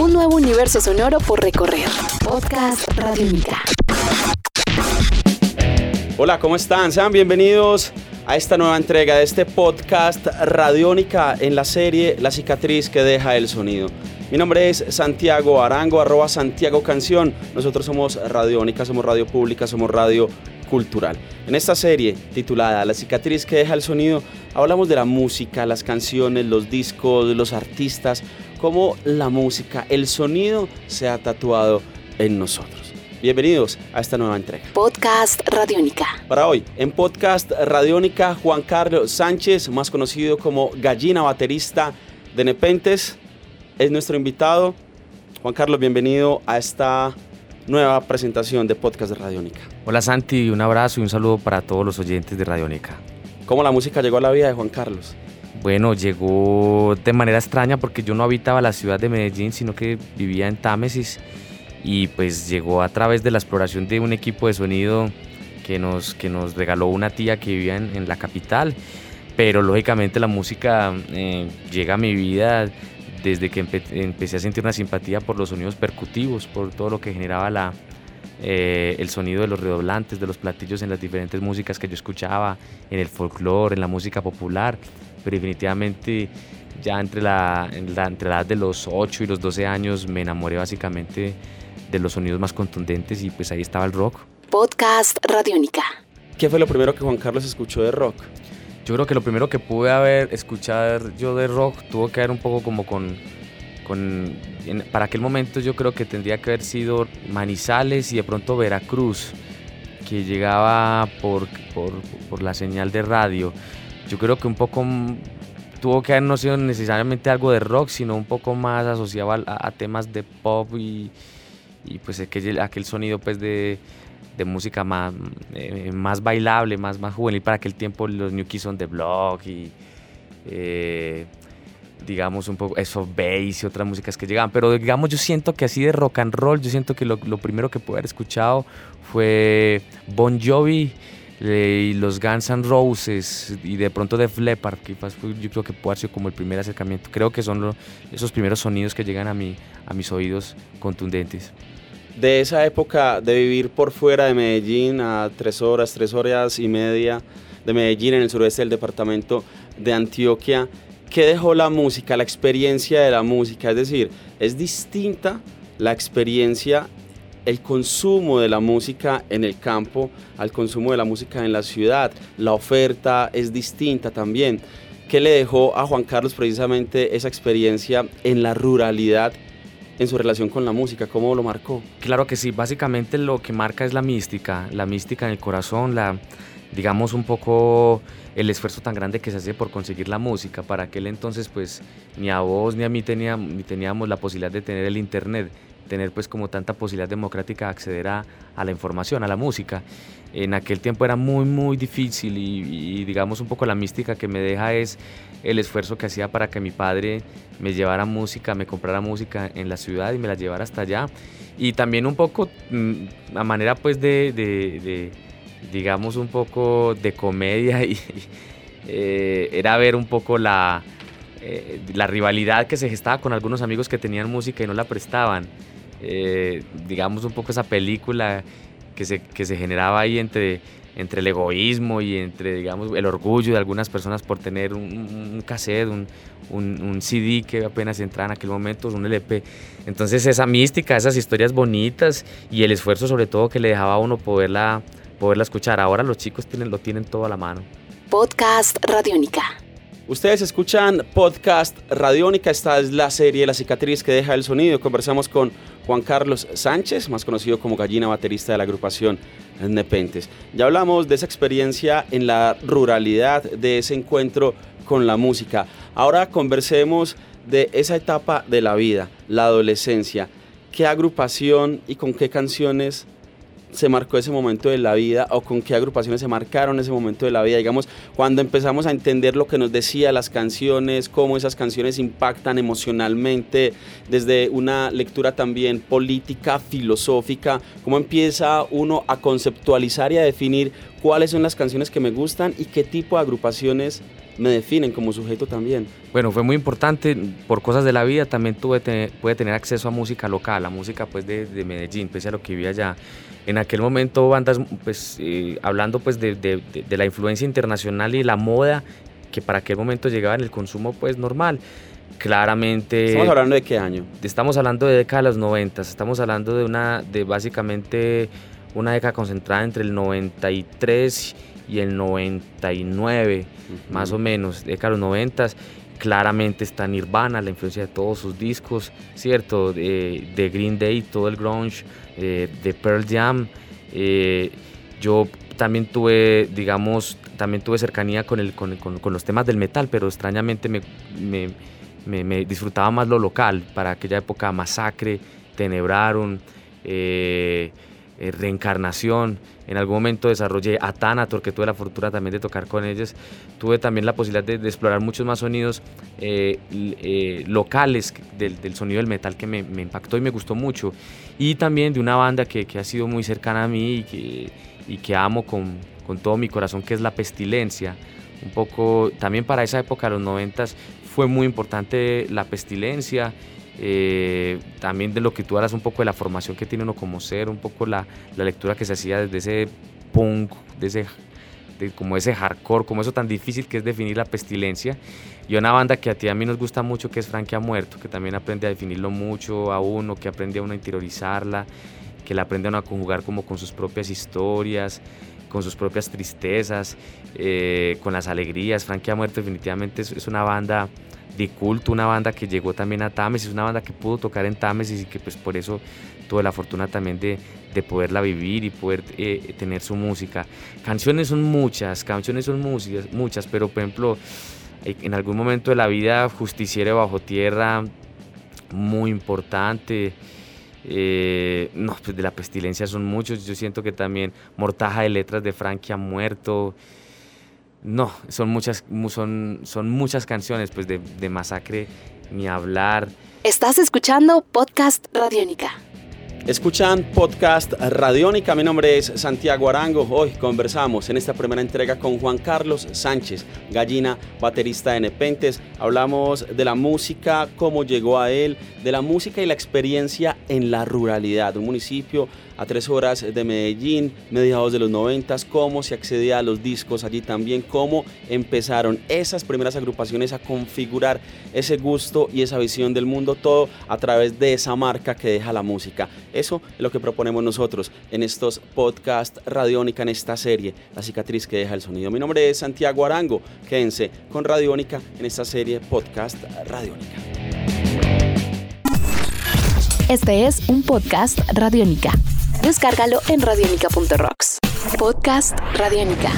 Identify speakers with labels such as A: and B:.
A: Un nuevo universo sonoro por recorrer. Podcast Radiónica.
B: Hola, ¿cómo están? Sean bienvenidos a esta nueva entrega de este podcast Radiónica en la serie La cicatriz que deja el sonido. Mi nombre es Santiago Arango, arroba Santiago Canción. Nosotros somos Radiónica, somos radio pública, somos radio cultural. En esta serie titulada La cicatriz que deja el sonido, hablamos de la música, las canciones, los discos, los artistas, cómo la música, el sonido se ha tatuado en nosotros. Bienvenidos a esta nueva entrega.
A: Podcast Radiónica.
B: Para hoy, en Podcast Radiónica, Juan Carlos Sánchez, más conocido como Gallina Baterista de Nepentes, es nuestro invitado. Juan Carlos, bienvenido a esta nueva presentación de Podcast de Radiónica.
C: Hola Santi, un abrazo y un saludo para todos los oyentes de Radiónica.
B: ¿Cómo la música llegó a la vida de Juan Carlos?
C: Bueno, llegó de manera extraña porque yo no habitaba la ciudad de Medellín, sino que vivía en Támesis y pues llegó a través de la exploración de un equipo de sonido que nos, que nos regaló una tía que vivía en, la capital. Pero lógicamente la música eh, llega a mi vida desde que empecé a sentir una simpatía por los sonidos percutivos, por todo lo que generaba la, eh, el sonido de los redoblantes, de los platillos en las diferentes músicas que yo escuchaba, en el folclore, en la música popular. Pero definitivamente ya entre la, entre la edad de los 8 y los 12 años me enamoré básicamente de los sonidos más contundentes y pues ahí estaba el rock.
A: Podcast Radiónica.
B: ¿Qué fue lo primero que Juan Carlos escuchó de rock?
C: Yo creo que lo primero que pude haber escuchado yo de rock tuvo que ver un poco como con, con para aquel momento yo creo que tendría que haber sido Manizales y de pronto Veracruz, que llegaba por, por, por la señal de radio. Yo creo que un poco tuvo que haber no sido necesariamente algo de rock, sino un poco más asociado a temas de pop y, y pues aquel, aquel sonido pues de, de música más, eh, más bailable, más, más juvenil para aquel tiempo los New Kids on the Block y eh, digamos un poco eso bass y otras músicas que llegaban. Pero digamos yo siento que así de rock and roll yo siento que lo, lo primero que pude haber escuchado fue Bon Jovi y los Guns N' Roses y de pronto de Leppard, que yo creo que puede ser como el primer acercamiento. Creo que son esos primeros sonidos que llegan a, mí, a mis oídos contundentes.
B: De esa época de vivir por fuera de Medellín a tres horas, tres horas y media de Medellín en el sureste del departamento de Antioquia, ¿qué dejó la música, la experiencia de la música? Es decir, es distinta la experiencia el consumo de la música en el campo al consumo de la música en la ciudad. La oferta es distinta también. ¿Qué le dejó a Juan Carlos precisamente esa experiencia en la ruralidad en su relación con la música? ¿Cómo lo marcó?
C: Claro que sí, básicamente lo que marca es la mística, la mística en el corazón, la digamos un poco el esfuerzo tan grande que se hace por conseguir la música. Para aquel entonces pues ni a vos ni a mí teníamos, ni teníamos la posibilidad de tener el internet tener pues como tanta posibilidad democrática de acceder a, la información, a la música. En aquel tiempo era muy muy difícil y, digamos un poco la mística que me deja es el esfuerzo que hacía para que mi padre me llevara música, me comprara música en la ciudad y me la llevara hasta allá. Y también un poco mm, a manera pues de, digamos un poco de comedia y, eh, era ver un poco la, eh, la rivalidad que se gestaba con algunos amigos que tenían música y no la prestaban. Eh, digamos, un poco esa película que se, que se generaba ahí entre, entre el egoísmo y entre, digamos, el orgullo de algunas personas por tener un, un cassette, un, un, CD que apenas entraba en aquel momento, un LP. Entonces esa mística, esas historias bonitas y el esfuerzo sobre todo que le dejaba a uno poderla, poderla escuchar. Ahora los chicos tienen, lo tienen todo a la mano.
A: Podcast Radiónica.
B: Ustedes escuchan podcast Radiónica, esta es la serie La cicatriz que deja el sonido. Conversamos con Juan Carlos Sánchez, más conocido como Gallina Baterista de la agrupación Nepentes. Ya hablamos de esa experiencia en la ruralidad, de ese encuentro con la música. Ahora conversemos de esa etapa de la vida, la adolescencia. ¿Qué agrupación y con qué canciones se marcó ese momento de la vida o con qué agrupaciones se marcaron ese momento de la vida, digamos, cuando empezamos a entender lo que nos decía las canciones, cómo esas canciones impactan emocionalmente, desde una lectura también política, filosófica, cómo empieza uno a conceptualizar y a definir cuáles son las canciones que me gustan y qué tipo de agrupaciones me definen como sujeto también.
C: Bueno, fue muy importante, por cosas de la vida también tuve pude tener acceso a música local, a música pues de, de Medellín, pese a lo que vivía allá. En aquel momento bandas, pues eh, hablando pues de, de, de, la influencia internacional y la moda que para aquel momento llegaba en el consumo pues normal. Claramente...
B: ¿Estamos hablando de qué año?
C: Estamos hablando de década de los 90, estamos hablando de una, de básicamente una década concentrada entre el 93 y el 99, más o menos, década de los 90. Claramente está Nirvana, la influencia de todos sus discos, ¿cierto? De, Green Day, todo el grunge, eh, de Pearl Jam. Eh, yo también tuve, digamos, también tuve cercanía con, el, con, los temas del metal, pero extrañamente me, me, disfrutaba más lo local. Para aquella época, Masacre, Tenebraron, eh, eh, reencarnación. En algún momento desarrollé Atanator, que tuve la fortuna también de tocar con ellos. Tuve también la posibilidad de, explorar muchos más sonidos eh, eh, locales del, sonido del metal que me, impactó y me gustó mucho. Y también de una banda que, ha sido muy cercana a mí y que, y que amo con, con, todo mi corazón, que es La Pestilencia. Un poco, también para esa época, los noventas, fue muy importante La Pestilencia eh, también de lo que tú harás un poco de la formación que tiene uno como ser, un poco la, la lectura que se hacía desde ese punk, de ese, como ese hardcore, como eso tan difícil que es definir la pestilencia. Y una banda que a ti a mí nos gusta mucho, que es Frankie ha muerto, que también aprende a definirlo mucho a uno, que aprende a uno a interiorizarla, que la aprende a uno a conjugar como con sus propias historias, con sus propias tristezas, eh, con las alegrías. Frankie ha muerto definitivamente es, es una banda de culto, una banda que llegó también a Támesis, una banda que pudo tocar en Támesis y que pues por eso tuve la fortuna también de, de poderla vivir y poder eh, tener su música. Canciones son muchas, canciones son muchas, muchas, pero por ejemplo, eh, en algún momento de la vida, Justiciero Bajo Tierra, muy importante. Eh, no, pues de la pestilencia son muchos. Yo siento que también Mortaja de Letras de Frankie ha muerto. No, son muchas, son, son muchas canciones pues de, de Masacre, ni hablar.
A: Estás escuchando Podcast Radiónica.
B: Escuchan podcast Radiónica, mi nombre es Santiago Arango. Hoy conversamos en esta primera entrega con Juan Carlos Sánchez, gallina, baterista de Nepentes. Hablamos de la música, cómo llegó a él, de la música y la experiencia en la ruralidad, un municipio a tres horas de Medellín, mediados de los noventas, cómo se accedía a los discos allí también, cómo empezaron esas primeras agrupaciones a configurar ese gusto y esa visión del mundo, todo a través de esa marca que deja la música. Eso es lo que proponemos nosotros en estos podcast Radiónica, en esta serie, La cicatriz que deja el sonido. Mi nombre es Santiago Arango, quédense con Radiónica en esta serie podcast Radiónica.
A: Este es un podcast Radiónica. Descárgalo en radionica.rocks. Podcast Radionica.